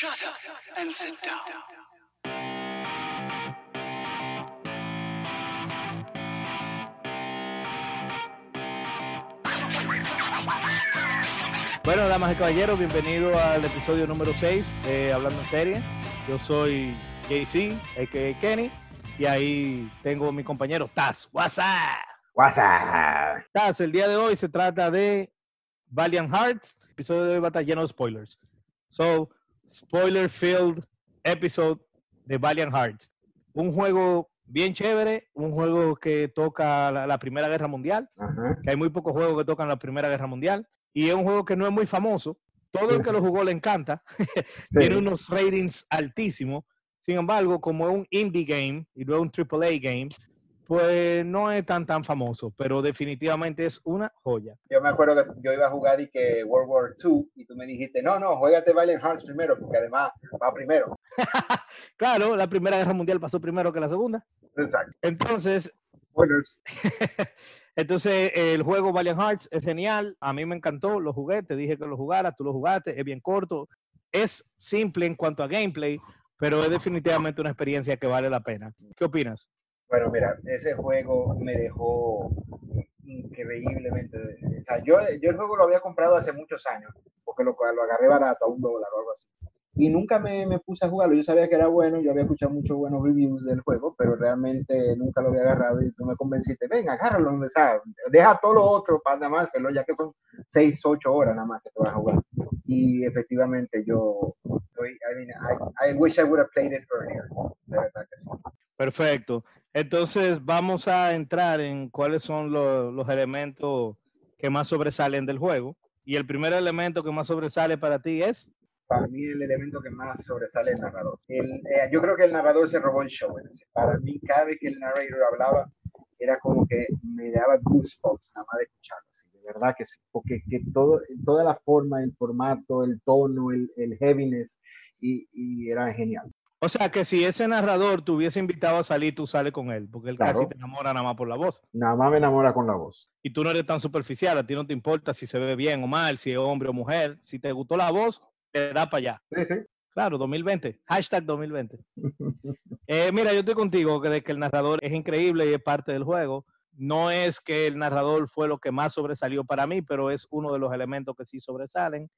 Shut up and sit down. Bueno, damas y caballeros, bienvenido al episodio número 6 de Hablando en Serie. Yo soy JC, a.k.a. Kenny, y ahí tengo mi compañero Taz. WhatsApp. WhatsApp. Taz, el día de hoy se trata de Valiant Hearts. El episodio de hoy va a estar lleno de spoilers. So, spoiler-filled episode de Valiant Hearts. Un juego bien chévere, un juego que toca la, la Primera Guerra Mundial, Ajá. que hay muy pocos juegos que tocan la Primera Guerra Mundial, y es un juego que no es muy famoso. Todo el que lo jugó le encanta, Sí. tiene unos ratings altísimos. Sin embargo, como es un indie game y no es un AAA game, pues no es tan tan famoso, pero definitivamente es una joya. Yo me acuerdo que yo iba a jugar y que World War II y tú me dijiste, no, no, juégate Valiant Hearts primero, porque además va primero. Claro, la Primera Guerra Mundial pasó primero que la Segunda. Exacto. Entonces, Spoilers. entonces el juego Valiant Hearts es genial. A mí me encantó, lo jugué, te dije que lo jugara, tú lo jugaste, es bien corto. Es simple en cuanto a gameplay, pero es definitivamente una experiencia que vale la pena. ¿Qué opinas? Bueno, mira, ese juego me dejó increíblemente. O sea, yo, yo el juego lo había comprado hace muchos años, porque lo, lo agarré barato, a un dólar o algo así. Y nunca me, me puse a jugarlo. Yo sabía que era bueno, yo había escuchado muchos buenos reviews del juego, pero realmente nunca lo había agarrado y tú me convenciste, venga, agárralo, o sea, deja todo lo otro para nada más hacerlo, ya que son 6, 8 horas nada más que te vas a jugar. Y efectivamente yo, I, mean, I, I wish I would have played it earlier. Que sí. Perfecto. Entonces vamos a entrar en cuáles son lo- los elementos que más sobresalen del juego. Y el primer elemento que más sobresale para ti es, para mí el elemento que más sobresale es el narrador. El, eh, yo creo que el narrador se robó el show. Para mí, cada vez que el narrador hablaba, era como que me daba goosebumps nada más de escucharlo. de verdad que sí. Porque que todo, toda la forma, el formato, el tono, el, heaviness, y era genial. O sea, que si ese narrador te hubiese invitado a salir, tú sales con él, porque él casi te enamora nada más por la voz. Nada más me enamora con la voz. Y tú no eres tan superficial, a ti no te importa si se ve bien o mal, si es hombre o mujer. Si te gustó la voz, te da para allá. Sí, sí. Claro, 2020. Hashtag 2020. Eh, mira, yo estoy contigo que de que el narrador es increíble y es parte del juego. No es que el narrador fue lo que más sobresalió para mí, pero es uno de los elementos que sí sobresalen.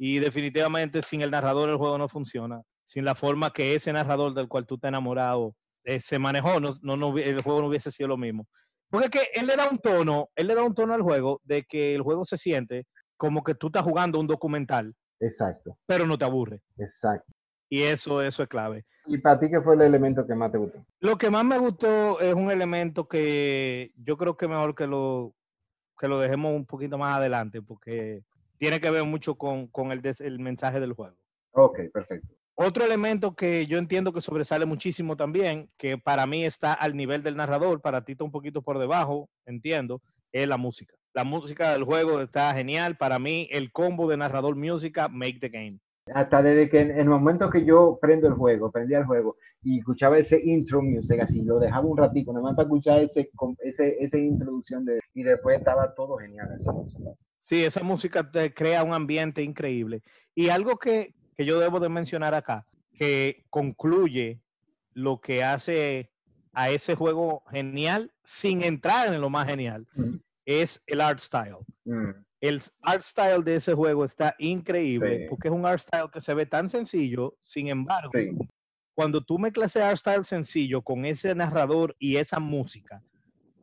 Y definitivamente sin el narrador el juego no funciona. Sin la forma que ese narrador del cual tú te has enamorado eh, se manejó, no, no, no hubi- el juego no hubiese sido lo mismo. Porque es que él le da un tono, él le da un tono al juego de que el juego se siente como que tú estás jugando un documental, Exacto, pero no te aburre. exacto. Y eso, eso es clave. ¿Y para ti qué fue el elemento que más te gustó? Lo que más me gustó es un elemento que yo creo que mejor que lo, que lo dejemos un poquito más adelante, porque tiene que ver mucho con, con el, des- el mensaje del juego. Ok, perfecto. Otro elemento que yo entiendo que sobresale muchísimo también, que para mí está al nivel del narrador, para ti está un poquito por debajo, entiendo, es la música. La música del juego está genial. Para mí, el combo de narrador-música make the game. hasta desde que en, en el momento que yo prendo el juego, prendía el juego y escuchaba ese intro music así, lo dejaba un ratito, nada más para escuchar ese, ese, esa introducción de, y después estaba todo genial. así. Sí, esa música te crea un ambiente increíble. Y algo que, que yo debo de mencionar acá, que concluye lo que hace a ese juego genial sin entrar en lo más genial, Ujú. es el art style. Mm, El art style de ese juego está increíble Sí. porque es un art style que se ve tan sencillo, sin embargo, sí, cuando tú mezclas ese art style sencillo con ese narrador y esa música,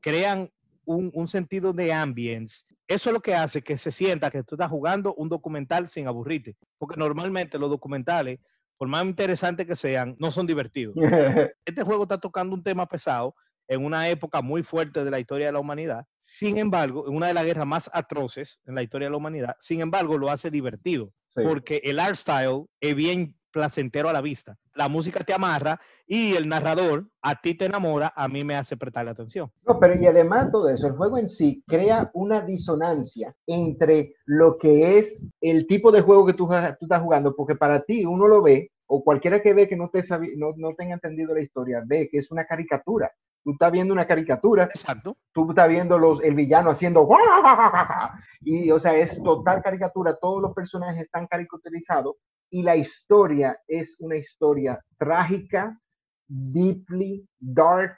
crean un, un sentido de ambience. Eso es lo que hace que se sienta que tú estás jugando un documental sin aburrirte. Porque normalmente los documentales, por más interesantes que sean, no son divertidos. Este juego está tocando un tema pesado en una época muy fuerte de la historia de la humanidad. Sin embargo, en una de las guerras más atroces en la historia de la humanidad, sin embargo, lo hace divertido sí. porque el art style es bien placentero a la vista. La música te amarra y el narrador a ti te enamora, a mí me hace prestarle atención. No, pero y además todo eso, el juego en sí crea una disonancia entre lo que es el tipo de juego que tú, tú estás jugando, porque para ti uno lo ve, o cualquiera que ve que no, te no, no tenga entendido la historia, ve que es una caricatura. Tú estás viendo una caricatura Exacto. tú estás viendo los, el villano haciendo y o sea es total caricatura todos los personajes están caricaturizados y la historia es una historia trágica, deeply dark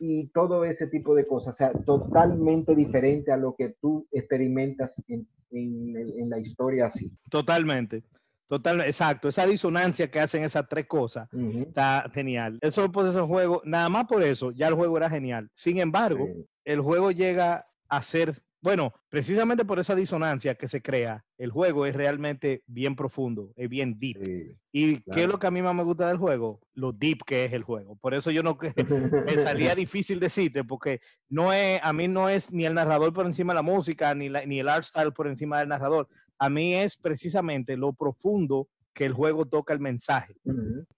y todo ese tipo de cosas, o sea, totalmente diferente a lo que tú experimentas en, en, en la historia así. Totalmente. Total, exacto. Esa disonancia que hacen esas tres cosas Ujú. está genial. Eso pues ese juego, nada más por eso, ya el juego era genial. Sin embargo, Sí. el juego llega a ser, bueno, precisamente por esa disonancia que se crea, el juego es realmente bien profundo, es bien deep. Sí. ¿Y qué es claro. lo que a mí más me gusta del juego? Lo deep que es el juego. Por eso yo no me salía difícil decirte, porque no es, a mí no es ni el narrador por encima de la música, ni, la- ni el art style por encima del narrador. A mí es precisamente lo profundo que el juego toca el mensaje.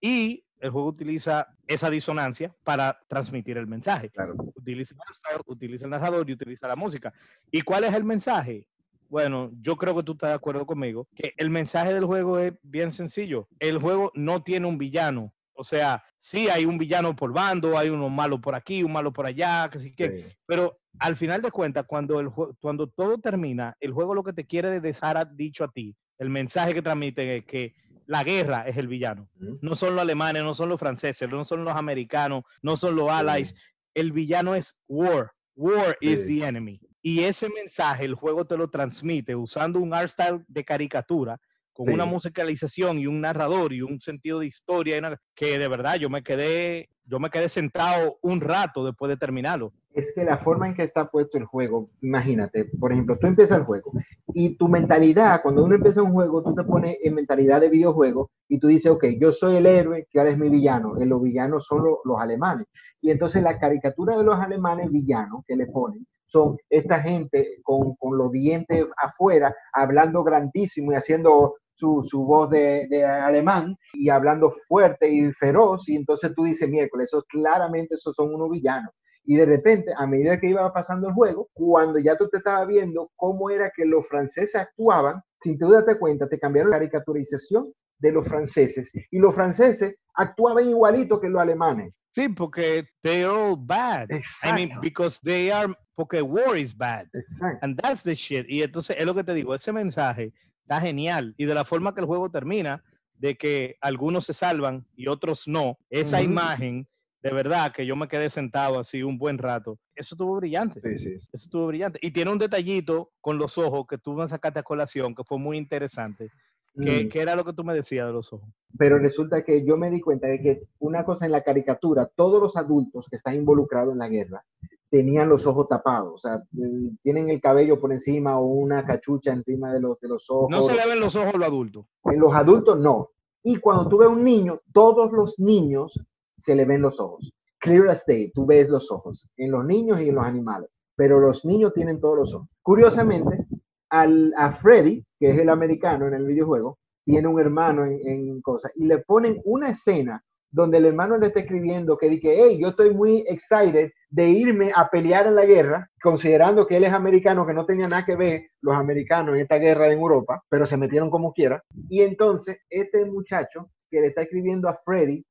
Y el juego utiliza esa disonancia para transmitir el mensaje. Claro. Utiliza el, utiliza narrador y utiliza la música. ¿Y cuál es el mensaje? Bueno, yo creo que tú estás de acuerdo conmigo, que el mensaje del juego es bien sencillo. El juego no tiene un villano. O sea, sí hay un villano por bando, hay uno malo por aquí, un malo por allá, que sí que, Sí. pero al final de cuentas, cuando, el cuando todo termina, el juego lo que te quiere dejar dicho a ti, el mensaje que transmite es que la guerra es el villano. No son los alemanes, no son los franceses, no son los americanos, no son los allies. El villano es war. War is the enemy. Y ese mensaje el juego te lo transmite usando un art style de caricatura, con Sí. una musicalización y un narrador y un sentido de historia una- que de verdad yo me quedé yo me quedé sentado un rato después de terminarlo. Es que la forma en que está puesto el juego, imagínate, por ejemplo, tú empiezas el juego y tu mentalidad, cuando uno empieza un juego, tú te pones en mentalidad de videojuego y tú dices, ok, yo soy el héroe, que ahora es mi villano, y los villanos son lo- los alemanes. Y entonces la caricatura de los alemanes villanos que le ponen son esta gente con, con los dientes afuera, hablando grandísimo y haciendo su, su voz de, de alemán y hablando fuerte y feroz. Y entonces tú dices, miércoles, esos claramente esos son unos villanos. Y de repente, a medida que iba pasando el juego, cuando ya tú te estabas viendo cómo era que los franceses actuaban, sin tú darte cuenta, te cambiaron la caricaturización de los franceses. Y los franceses actuaban igualito que los alemanes. Sí, porque they're all bad. I mean, Exacto. because they are, porque war is bad. Exacto. And that's the shit. Y entonces es lo que te digo, ese mensaje está genial. Y de la forma que el juego termina, de que algunos se salvan y otros no, esa imagen, de verdad que yo me quedé sentado así un buen rato. Eso estuvo brillante. Sí, sí. Eso estuvo brillante. Y tiene un detallito con los ojos que tú me sacaste a colación, que fue muy interesante. Que, Mm. que era lo que tú me decías de los ojos. pero resulta que yo me di cuenta de que una cosa en la caricatura, todos los adultos que están involucrados en la guerra tenían los ojos tapados, o sea, mm, tienen el cabello por encima o una cachucha encima de los, de los ojos. No se le ven los ojos a los adultos. En los adultos no. Y cuando tú ves un niño, todos los niños se le ven los ojos. Clear as day, tú ves los ojos en los niños y en los animales, pero los niños tienen todos los ojos. Curiosamente, al, a Freddy, que es el americano en el videojuego, tiene un hermano en, en cosas y le ponen una escena donde el hermano le está escribiendo que dice, hey, yo estoy muy excited de irme a pelear en la guerra, considerando que él es americano, que no tenía nada que ver los americanos en esta guerra en Europa, pero se metieron como quiera. Y entonces, este muchacho que le está escribiendo a Freddy,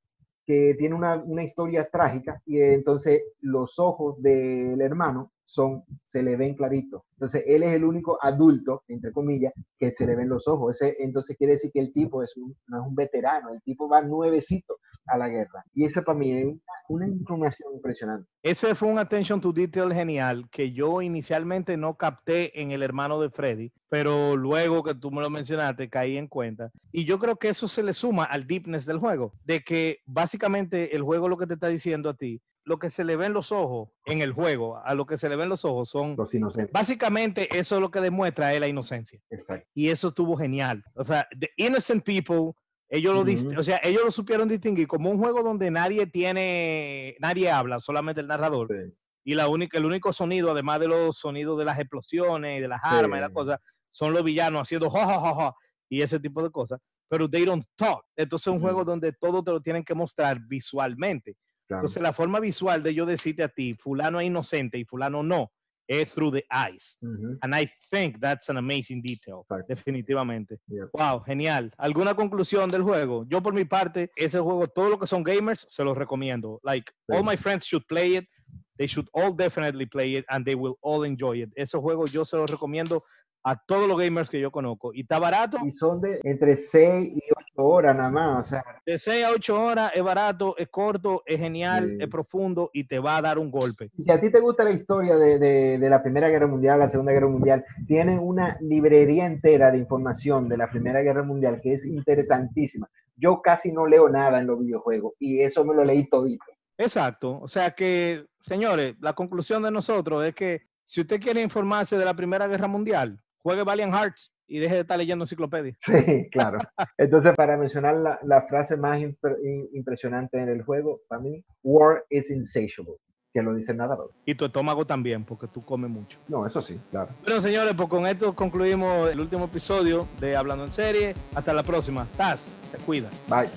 que tiene una, una historia trágica, y entonces los ojos del hermano son, se le ven claritos. Entonces, él es el único adulto, entre comillas, que se le ven los ojos. Ese, entonces, quiere decir que el tipo es un, no es un veterano, el tipo va nuevecito a la guerra. Y eso para mí es una, una información impresionante. Ese fue un attention to detail genial que yo inicialmente no capté en el hermano de Freddy, pero luego que tú me lo mencionaste caí en cuenta. Y yo creo que eso se le suma al deepness del juego, de que básicamente el juego lo que te está diciendo a ti, lo que se le ven los ojos en el juego, a lo que se le ven los ojos son... Los inocentes. Básicamente eso lo que demuestra es la inocencia. Exacto. Y eso estuvo genial. O sea, The Innocent People, ellos lo, dist- Ujú. o sea, ellos lo supieron distinguir como un juego donde nadie tiene, nadie habla, solamente el narrador. Sí. Y la única, el único sonido, además de los sonidos de las explosiones y de las armas y las cosas, son los villanos haciendo ja, ja, ja, y ese tipo de cosas. Pero they don't talk. Entonces es un juego Ujú. donde todo te lo tienen que mostrar visualmente. Claro. Entonces la forma visual de yo decirte a ti, fulano es inocente y fulano no, es through the eyes. And I think that's an amazing detail, Exacto. definitivamente. Yeah. Wow, genial. ¿Alguna conclusión del juego? Yo por mi parte, ese juego, todo lo que son gamers, se los recomiendo. Like, Sí. all my friends should play it. They should all definitely play it and they will all enjoy it. Ese juego yo se los recomiendo a todos los gamers que yo conozco. Y está barato. Y son de entre 6 y 8 horas nada más. O sea, De 6 a 8 horas, es barato, es corto, es genial, Sí. es profundo y te va a dar un golpe. si a ti te gusta la historia de, de- de la Primera Guerra Mundial, la Segunda Guerra Mundial, tienen una librería entera de información de la Primera Guerra Mundial que es interesantísima. Yo casi no leo nada en los videojuegos y eso me lo leí todito. Exacto. O sea que, señores, la conclusión de nosotros es que si usted quiere informarse de la Primera Guerra Mundial, juegue Valiant Hearts y deje de estar leyendo enciclopedia. Sí, claro. Entonces, para mencionar la, la frase más impre- impresionante en el juego, para mí, War is insatiable, que lo dice nada más. Y tu estómago también, porque tú comes mucho. No, eso sí, claro. Bueno, señores, pues con esto concluimos el último episodio de Hablando en Serie. Hasta la próxima. Taz, te cuida. Bye.